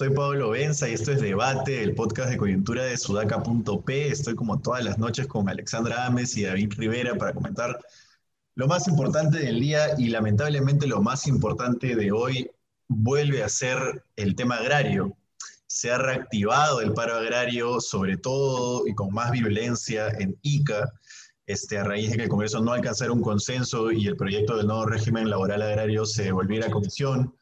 soy Pablo Benza y esto es Debate, el podcast de coyuntura de sudaca.p. Estoy como todas las noches con Alexandra Ames y David Rivera para comentar lo más importante del día y lamentablemente lo más importante de hoy vuelve a ser el tema agrario. Se ha reactivado el paro agrario, sobre todo y con más violencia en Ica, este, a raíz de que el Congreso no alcanzara un consenso y el proyecto del nuevo régimen laboral agrario se volviera a comisión.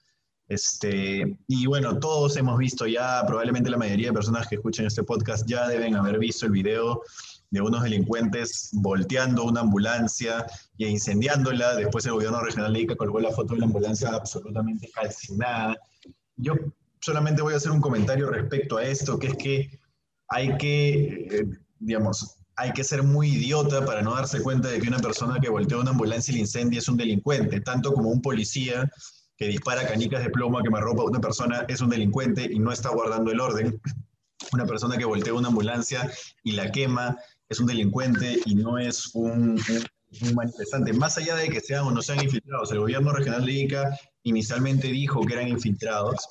Este, y bueno, todos hemos visto ya, probablemente la mayoría de personas que escuchan este podcast ya deben haber visto el video de unos delincuentes volteando una ambulancia e incendiándola. Después el gobierno regional de Ica colgó la foto de la ambulancia absolutamente calcinada. Yo solamente voy a hacer un comentario respecto a esto, que es que hay que, eh, digamos, hay que ser muy idiota para no darse cuenta de que una persona que voltea una ambulancia y la incendia es un delincuente, tanto como un policía que dispara canicas de plomo, que me ropa una persona, es un delincuente y no está guardando el orden. Una persona que voltea una ambulancia y la quema es un delincuente y no es un, manifestante. Más allá de que sean o no sean infiltrados, el gobierno regional de Ica inicialmente dijo que eran infiltrados.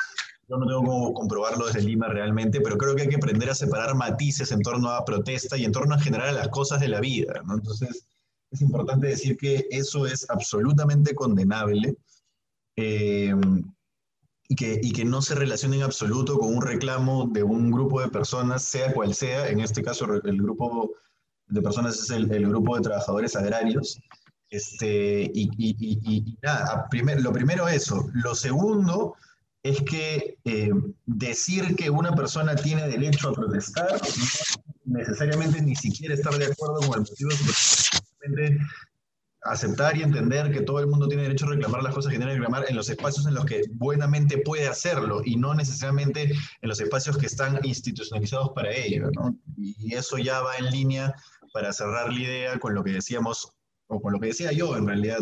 Yo no tengo cómo comprobarlo desde Lima realmente, pero creo que hay que aprender a separar matices en torno a protesta y en torno a generar las cosas de la vida. Entonces, es importante decir que eso es absolutamente condenable eh, y, que, y que no se relacione en absoluto con un reclamo de un grupo de personas, sea cual sea, en este caso el grupo de personas es el, el grupo de trabajadores agrarios. Este, y, y, y nada, primer, lo primero eso. Lo segundo es que eh, decir que una persona tiene derecho a protestar no necesariamente ni siquiera estar de acuerdo con el motivo de aceptar y entender que todo el mundo tiene derecho a reclamar las cosas que tiene que reclamar en los espacios en los que buenamente puede hacerlo y no necesariamente en los espacios que están institucionalizados para ello. ¿no? Y eso ya va en línea para cerrar la idea con lo que decíamos, o con lo que decía yo en realidad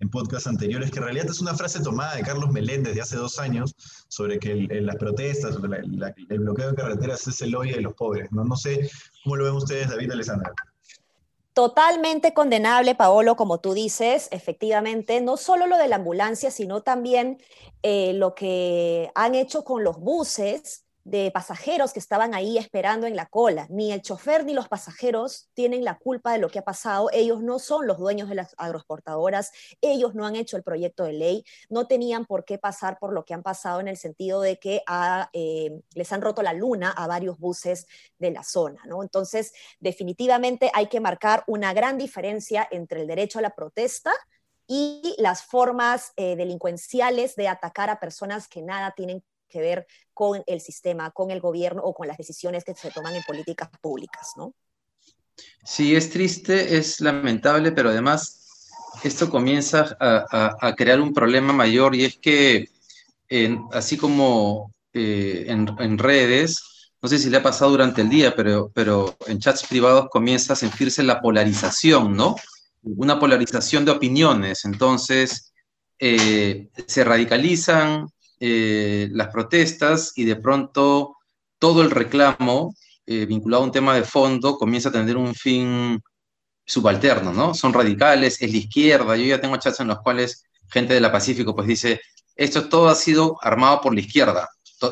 en podcasts anteriores, que en realidad es una frase tomada de Carlos Meléndez de hace dos años sobre que las protestas, sobre el bloqueo de carreteras es el odio de los pobres. ¿no? no sé cómo lo ven ustedes, David Alessandra. Totalmente condenable, Paolo, como tú dices, efectivamente, no solo lo de la ambulancia, sino también eh, lo que han hecho con los buses de pasajeros que estaban ahí esperando en la cola. Ni el chofer ni los pasajeros tienen la culpa de lo que ha pasado. Ellos no son los dueños de las agroexportadoras. Ellos no han hecho el proyecto de ley. No tenían por qué pasar por lo que han pasado en el sentido de que eh, les han roto la luna a varios buses de la zona. ¿no? Entonces, definitivamente hay que marcar una gran diferencia entre el derecho a la protesta y las formas eh, delincuenciales de atacar a personas que nada tienen que ver con el sistema, con el gobierno o con las decisiones que se toman en políticas públicas, ¿no? Sí, es triste, es lamentable, pero además esto comienza a, crear un problema mayor y es que así como eh, en, redes, no sé si le ha pasado durante el día, pero, pero en chats privados comienza a sentirse la polarización, ¿no? Una polarización de opiniones. Entonces, eh, se radicalizan, eh, las protestas y de pronto todo el reclamo eh, vinculado a un tema de fondo comienza a tener un fin subalterno, ¿no? Son radicales, es la izquierda. Yo ya tengo chats en los cuales gente de la Pacífico pues dice, esto todo ha sido armado por la izquierda,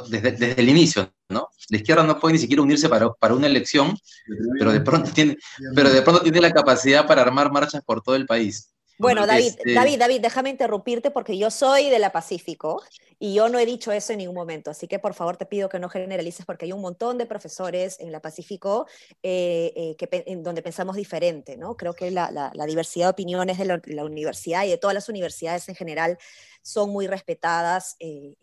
desde, el inicio, ¿no? La izquierda no puede ni siquiera unirse para, para una elección, pero de, pronto tiene, pero de pronto tiene la capacidad para armar marchas por todo el país. Bueno, David, este David, David, déjame interrumpirte porque yo soy de la Pacífico y yo no he dicho eso en ningún momento. Así que por favor te pido que no generalices porque hay un montón de profesores en la Pacífico eh, eh, que, en donde pensamos diferente, ¿no? Creo que la, la, diversidad de opiniones de la, universidad y de todas las universidades en general son muy respetadas eh,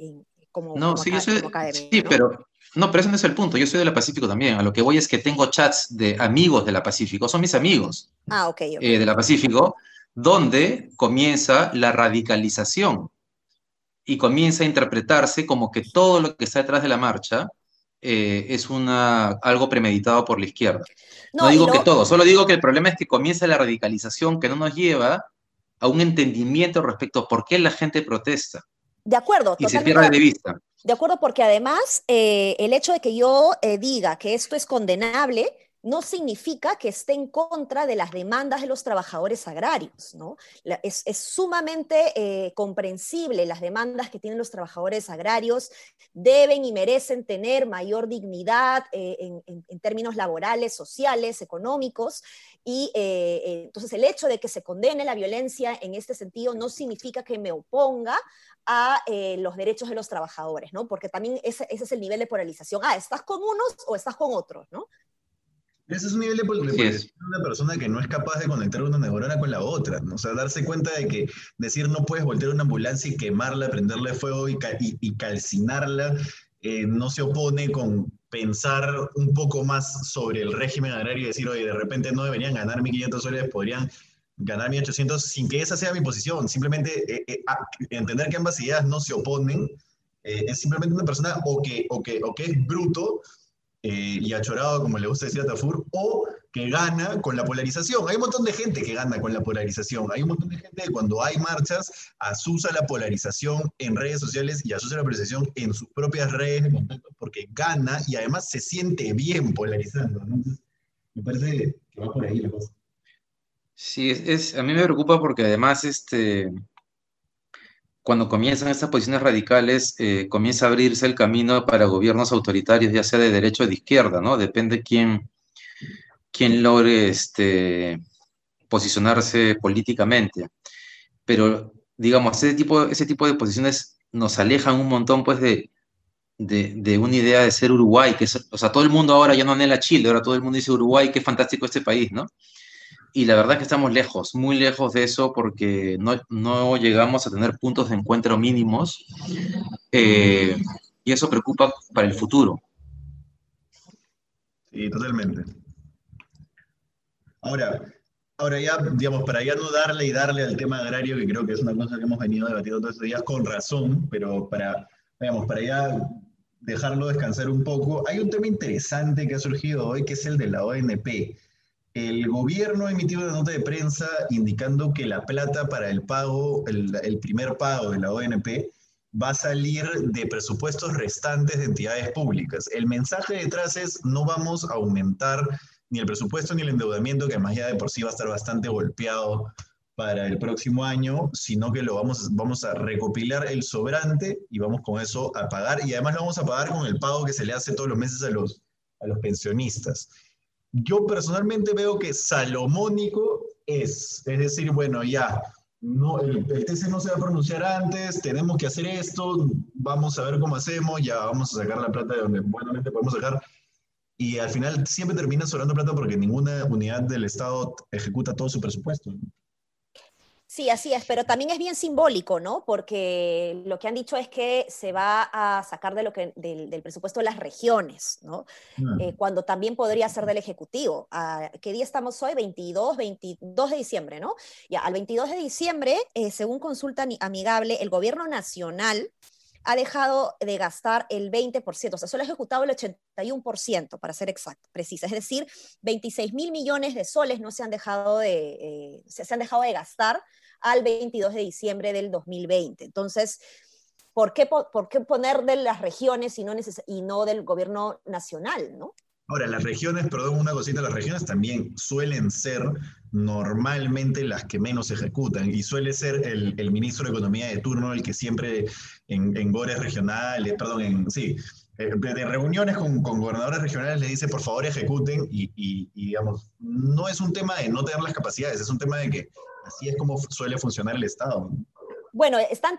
como, no, sí, sí, pero no, pero ese no es el punto. Yo soy de la Pacífico también. A lo que voy es que tengo chats de amigos de la Pacífico, son mis amigos. Ah, ok. de la Pacífico donde comienza la radicalización y comienza a interpretarse como que todo lo que está detrás de la marcha eh, es una, algo premeditado por la izquierda. No, digo que todo, solo digo que el problema es que comienza la radicalización que no nos lleva a un entendimiento respecto a por qué la gente protesta. De acuerdo. Y se pierde de vista. De acuerdo, porque además eh, el hecho de que yo eh, diga que esto es condenable no significa que esté en contra de las demandas de los trabajadores agrarios, ¿no? es, sumamente eh, comprensible las demandas que tienen los trabajadores agrarios, deben y merecen tener mayor dignidad en, términos laborales, sociales, económicos, y entonces el hecho de que se condene la violencia en este sentido no significa que me oponga a eh, los derechos de los trabajadores, ¿no? Porque también ese, ese, es el nivel de polarización. Ah, ¿estás con unos o estás con otros, ¿no? Ese es un nivel de polarización de una persona que no es capaz de conectar una neurona con la otra, ¿no? O sea, darse cuenta de que decir no puedes voltear una ambulancia y quemarla, prenderle fuego y, y, calcinarla, eh, no se opone con pensar un poco más sobre el régimen agrario y decir, oye, de repente no deberían ganar 1.500 soles, podrían ganar 1800 sin que esa sea mi posición. Simplemente eh, eh, entender que ambas ideas no se oponen. Eh, es simplemente una persona o que, o que, o que es bruto y achorado, como le gusta decir a Tafur, o que gana con la polarización. Hay un montón de gente que gana con la polarización. Hay un montón de gente que cuando hay marchas asusa la polarización en redes sociales y asusa la polarización en sus propias redes de contacto porque gana y además se siente bien polarizando. me parece que va por ahí la cosa. Sí, es, a mí me preocupa porque además este, cuando comienzan estas posiciones radicales, eh, comienza a abrirse el camino para gobiernos autoritarios, ya sea de derecha o de izquierda, ¿no? Depende quién, quién logre este, posicionarse políticamente. Pero, digamos, ese tipo, ese tipo de posiciones nos alejan un montón, pues, de, de, una idea de ser Uruguay, que o sea, todo el mundo ahora ya no anhela Chile, ahora todo el mundo dice Uruguay, qué fantástico este país, ¿no? Y la verdad que estamos lejos, muy lejos de eso porque no, no llegamos a tener puntos de encuentro mínimos eh, y eso preocupa para el futuro. Sí, totalmente. Ahora, ahora ya, digamos, para ya no darle y darle al tema agrario, que creo que es una cosa que hemos venido debatiendo todos estos días con razón, pero para, digamos, para ya dejarlo descansar un poco, hay un tema interesante que ha surgido hoy, que es el de la ONP. El gobierno ha emitido una nota de prensa indicando que la plata para el pago, el, primer pago de la ONP, va a salir de presupuestos restantes de entidades públicas. El mensaje detrás es no vamos a aumentar ni el presupuesto ni el endeudamiento, que además ya de por sí va a estar bastante golpeado para el próximo año, sino que lo vamos, vamos a recopilar el sobrante y vamos con eso a pagar, y además lo vamos a pagar con el pago que se le hace todos los meses a los, a los pensionistas. Yo personalmente veo que salomónico es, es decir, bueno, ya, no, el, TC no se va a pronunciar antes, tenemos que hacer esto, vamos a ver cómo hacemos, ya vamos a sacar la plata de donde buenamente podemos sacar. Y al final siempre termina sobrando plata porque ninguna unidad del Estado ejecuta todo su presupuesto. Sí, así es, pero también es bien simbólico, ¿no? Porque lo que han dicho es que se va a sacar de lo que, del, presupuesto de las regiones, ¿no? Mm. Eh, cuando también podría ser del Ejecutivo. ¿A ¿Qué día estamos hoy? 22, 22 de diciembre, ¿no? Ya, al 22 de diciembre, eh, según consulta amigable, el gobierno nacional ha dejado de gastar el 20%, o sea, solo ha ejecutado el 81%, para ser exacto, precisa. Es decir, 26 mil millones de soles no se han dejado de, eh, se han dejado de gastar al 22 de diciembre del 2020. Entonces, ¿por qué, por qué poner de las regiones y no, no del gobierno nacional, no? Ahora, las regiones, perdón, una cosita, las regiones también suelen ser normalmente las que menos ejecutan y suele ser el, el ministro de Economía de turno el que siempre en, en gores regionales, perdón, en, sí, eh, de reuniones con, con, gobernadores regionales le dice por favor ejecuten y, y, y, digamos, no es un tema de no tener las capacidades, es un tema de que así es como suele funcionar el Estado. Bueno, están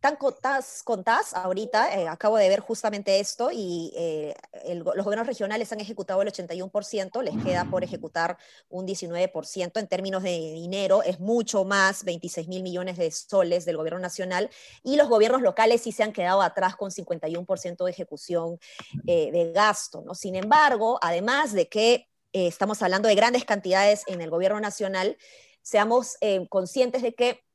tan con tas ahorita, eh, acabo de ver justamente esto, y eh, los gobiernos regionales han ejecutado el 81%, les queda por ejecutar un 19%. En términos de dinero, es mucho más, 26 mil millones de soles del gobierno nacional, y los gobiernos locales sí se han quedado atrás con 51% de ejecución eh, de gasto. ¿no? Sin embargo, además de que estamos hablando de grandes cantidades en el gobierno nacional, seamos conscientes de que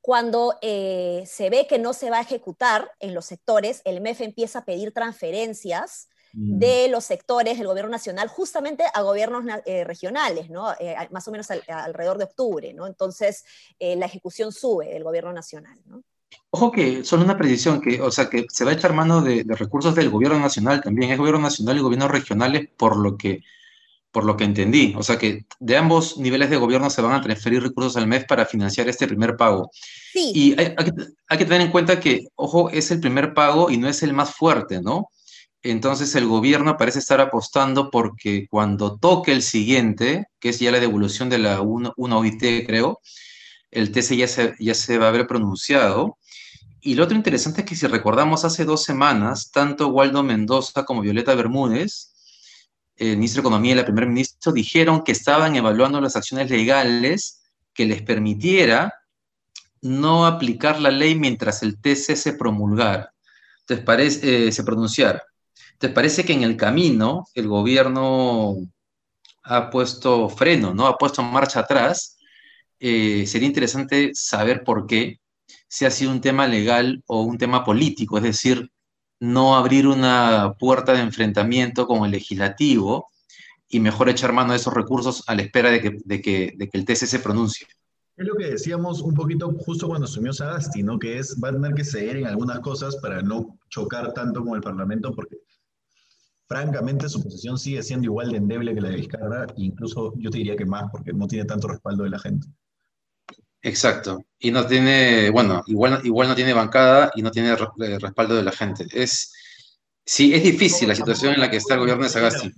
cuando eh, se ve que no se va a ejecutar en los sectores, el MEF empieza a pedir transferencias mm. de los sectores del gobierno nacional justamente a gobiernos eh, regionales, ¿no? Eh, más o menos alrededor de octubre, ¿no? Entonces, eh, la ejecución sube del gobierno nacional, ¿no? Ojo que solo una precisión, que, o sea, que se va a echar mano de, de, recursos del gobierno nacional también, es gobierno nacional y gobiernos regionales, por lo que por lo que entendí. O sea que de ambos niveles de gobierno se van a transferir recursos al mes para financiar este primer pago. Sí. Y hay, que, tener en cuenta que, ojo, es el primer pago y no es el más fuerte, ¿no? Entonces el gobierno parece estar apostando porque cuando toque el siguiente, que es ya la devolución de la 1, OIT, creo, el TC ya se, ya se va a haber pronunciado. Y lo otro interesante es que si recordamos hace dos semanas, tanto Waldo Mendoza como Violeta Bermúdez el ministro de Economía y la primer ministro dijeron que estaban evaluando las acciones legales que les permitiera no aplicar la ley mientras el TC se promulgara, parece, eh, se pronunciara. Entonces parece que en el camino el gobierno ha puesto freno, ¿no? Ha puesto marcha atrás. Eh, sería interesante saber por qué, si ha sido un tema legal o un tema político, es decir, no abrir una puerta de enfrentamiento con el legislativo y mejor echar mano de esos recursos a la espera de que, el TC se pronuncie. Es lo que decíamos un poquito justo cuando asumió Sagasti, ¿no? Que es, va a tener que ceder en algunas cosas para no chocar tanto con el Parlamento, porque francamente su posición sigue siendo igual de endeble que la de Vizcarra, incluso yo te diría que más, porque no tiene tanto respaldo de la gente. Exacto. Y no tiene, bueno, igual, igual no tiene bancada y no tiene eh, respaldo de la gente. Es, Sí, es difícil la situación en la que está el gobierno de Sagasti.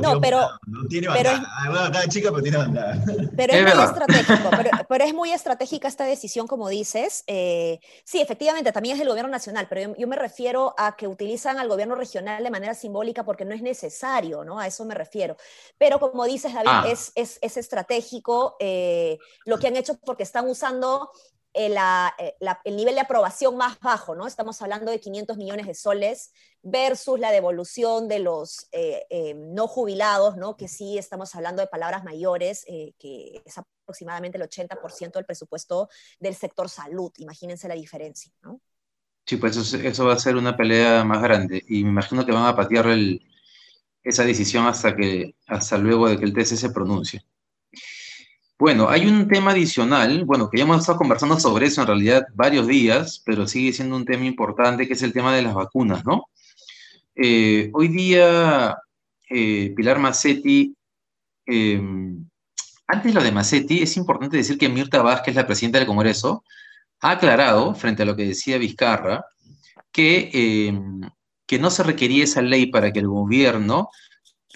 No, pero... No tiene bancada. chica, pero tiene bancada. Pero es, muy estratégico. Pero, es muy estratégica esta decisión, como dices. Eh, sí, efectivamente, también es del gobierno nacional, pero yo, me refiero a que utilizan al gobierno regional de manera simbólica porque no es necesario, ¿no? A eso me refiero. Pero como dices, David, ah. es, es, es, estratégico eh, lo que han hecho porque están usando eh, eh, el nivel de aprobación más bajo, ¿no? Estamos hablando de 500 millones de soles versus la devolución de los eh, no jubilados, ¿no? Que sí estamos hablando de palabras mayores, que es aproximadamente el 80% del presupuesto del sector salud. Imagínense la diferencia, ¿no? Sí, pues eso, va a ser una pelea más grande y me imagino que van a patear esa decisión hasta, que, hasta luego de que el TC se pronuncie. Bueno, hay un tema adicional, bueno, que ya hemos estado conversando sobre eso en realidad varios días, pero sigue siendo un tema importante, que es el tema de las vacunas, ¿no? Eh, hoy día, eh, Pilar Macetti, em, antes de lo de Macetti, es importante decir que Mirta Vázquez, la presidenta del Congreso, ha aclarado, frente a lo que decía Vizcarra, que, em, que no se requería esa ley para que el gobierno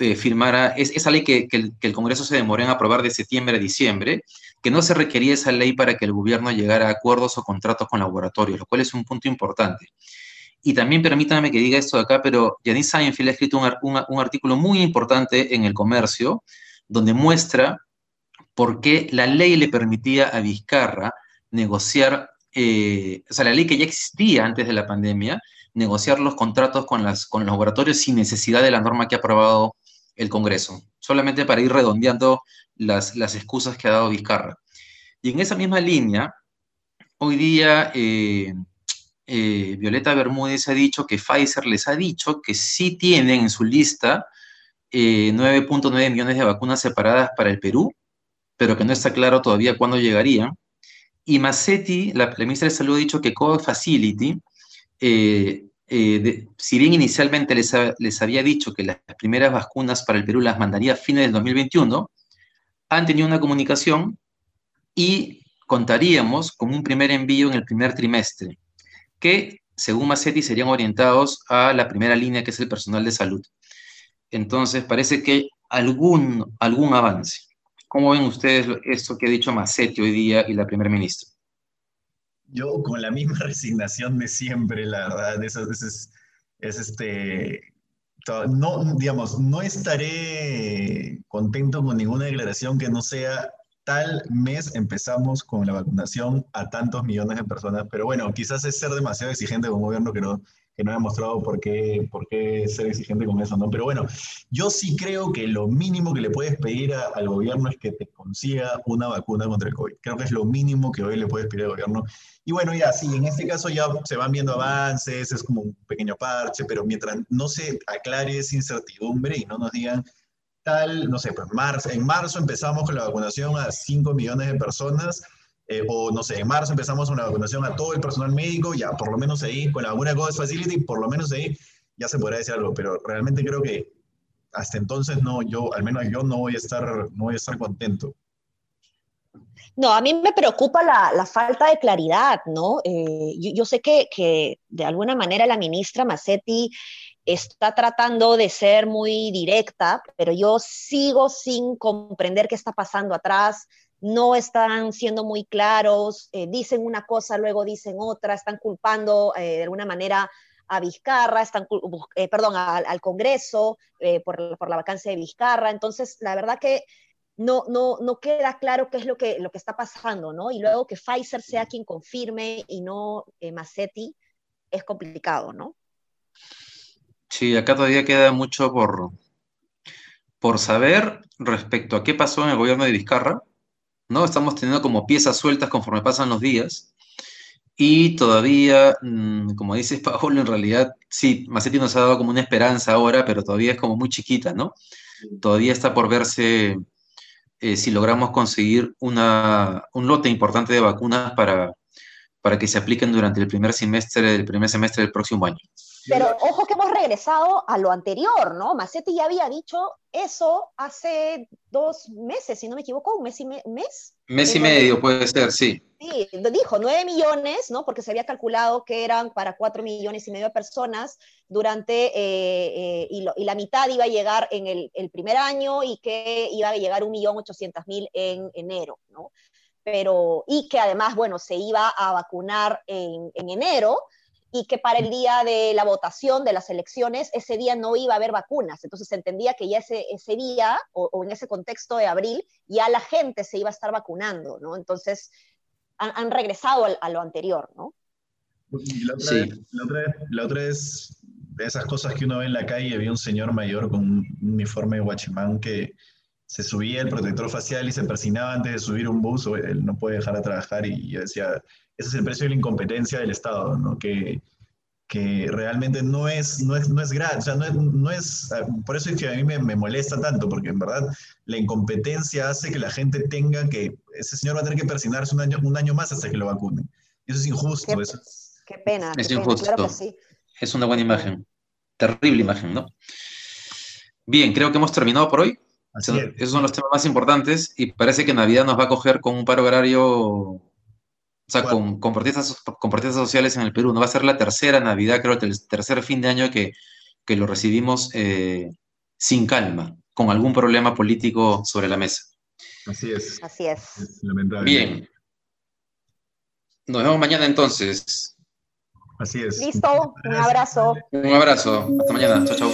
eh, firmara es, esa ley que, el, Congreso se demoró en aprobar de septiembre a diciembre, que no se requería esa ley para que el gobierno llegara a acuerdos o contratos con laboratorios, lo cual es un punto importante. Y también permítanme que diga esto de acá, pero Janice Seinfeld ha escrito un, artículo muy importante en El Comercio, donde muestra por qué la ley le permitía a Vizcarra negociar, eh, o sea, la ley que ya existía antes de la pandemia, negociar los contratos con, las, con los laboratorios sin necesidad de la norma que ha aprobado el Congreso, solamente para ir redondeando las, las excusas que ha dado Vizcarra. Y en esa misma línea, hoy día eh, eh, Violeta Bermúdez ha dicho que Pfizer les ha dicho que sí tienen en su lista 9.9 eh, millones de vacunas separadas para el Perú, pero que no está claro todavía cuándo llegarían. Y Massetti, la, ministra de Salud, ha dicho que COVAX Facility eh, si bien inicialmente les, había dicho que las primeras vacunas para el Perú las mandaría a fines del 2021, han tenido una comunicación y contaríamos con un primer envío en el primer trimestre, que según Macetti serían orientados a la primera línea, que es el personal de salud. Entonces, parece que algún, algún avance. ¿Cómo ven ustedes esto que ha dicho Macetti hoy día y la primera ministra? Yo con la misma resignación de siempre, la verdad, es, es, es este, no, digamos, no estaré contento con ninguna declaración que no sea tal mes empezamos con la vacunación a tantos millones de personas, pero bueno, quizás es ser demasiado exigente con un gobierno que no, que no ha demostrado por qué, por qué ser exigente con eso, ¿no? Pero bueno, yo sí creo que lo mínimo que le puedes pedir al gobierno es que te consiga una vacuna contra el COVID. Creo que es lo mínimo que hoy le puedes pedir al gobierno. Y bueno, ya, sí, en este caso ya se van viendo avances, es como un pequeño parche, pero mientras no se aclare esa incertidumbre y no nos digan tal, no sé, pues marzo, en marzo empezamos con la vacunación a 5 millones de personas, eh, o no sé, en marzo empezamos una vacunación a todo el personal médico, ya por lo menos ahí, con la vacuna COVID Facility, por lo menos ahí ya se podrá decir algo, pero realmente creo que hasta entonces no, yo, al menos yo no voy a estar, no voy a estar contento. No, a mí me preocupa la, la falta de claridad, ¿no? Eh, yo, yo, sé que, que, de alguna manera la ministra Massetti está tratando de ser muy directa, pero yo sigo sin comprender qué está pasando atrás, no están siendo muy claros, eh, dicen una cosa, luego dicen otra, están culpando eh, de alguna manera a Vizcarra, están, eh, perdón, al Congreso por, por, la vacancia de Vizcarra. Entonces, la verdad que no, no, no queda claro qué es lo que, lo que está pasando, ¿no? Y luego que Pfizer sea quien confirme y no Massetti, es complicado, ¿no? Sí, acá todavía queda mucho por, por saber respecto a qué pasó en el gobierno de Vizcarra ¿no? Estamos teniendo como piezas sueltas conforme pasan los días. Y todavía, mm, como dices, Paolo, en realidad, sí, Macetti nos ha dado como una esperanza ahora, pero todavía es como muy chiquita, ¿no? Todavía está por verse eh, si logramos conseguir una, un lote importante de vacunas para, para que se apliquen durante el primer semestre, el primer semestre del próximo año. Pero ojo que hemos regresado a lo anterior, ¿no? Macetti ya había dicho eso hace dos meses, si no me equivoco, un mes y mes. Mes y medio puede ser, sí. Sí, dijo nueve millones, ¿no? Porque se había calculado que eran para cuatro millones y medio de personas durante, eh, eh, y, lo, y, la mitad iba a llegar en el, el, primer año y que iba a llegar un millón ochocientos mil en enero, ¿no? Pero, y que además, bueno, se iba a vacunar en, en enero, y que para el día de la votación de las elecciones, ese día no iba a haber vacunas. Entonces se entendía que ya ese, ese día o, en ese contexto de abril ya la gente se iba a estar vacunando, ¿no? Entonces han, han regresado a, a, lo anterior, ¿no? Y la otra, sí. vez, la, otra vez, la otra es de esas cosas que uno ve en la calle, había un señor mayor con un uniforme de guachimán que se subía el protector facial y se persinaba antes de subir un bus, él no puede dejar de trabajar y yo decía, ese es el precio de la incompetencia del Estado, ¿no? Que, que realmente no es, no es, no es gratis, o sea, no es, no es, por eso es que a mí me, me, molesta tanto, porque en verdad la incompetencia hace que la gente tenga que, ese señor va a tener que persinarse un año, un año más hasta que lo vacunen. Eso es injusto. Qué, eso es, qué pena. Es qué injusto. Pena, claro sí. Es una buena imagen. Terrible imagen, ¿no? Bien, creo que hemos terminado por hoy. Así es. Esos son los temas más importantes y parece que Navidad nos va a coger con un paro agrario o sea, con, con, protestas, sociales en el Perú. No va a ser la tercera Navidad, creo, el tercer fin de año que, que lo recibimos eh, sin calma, con algún problema político sobre la mesa. Así es. Así es. lamentable. Bien. Nos vemos mañana entonces. Así es. Listo. Un abrazo. Un abrazo. Hasta mañana. Chao, chao.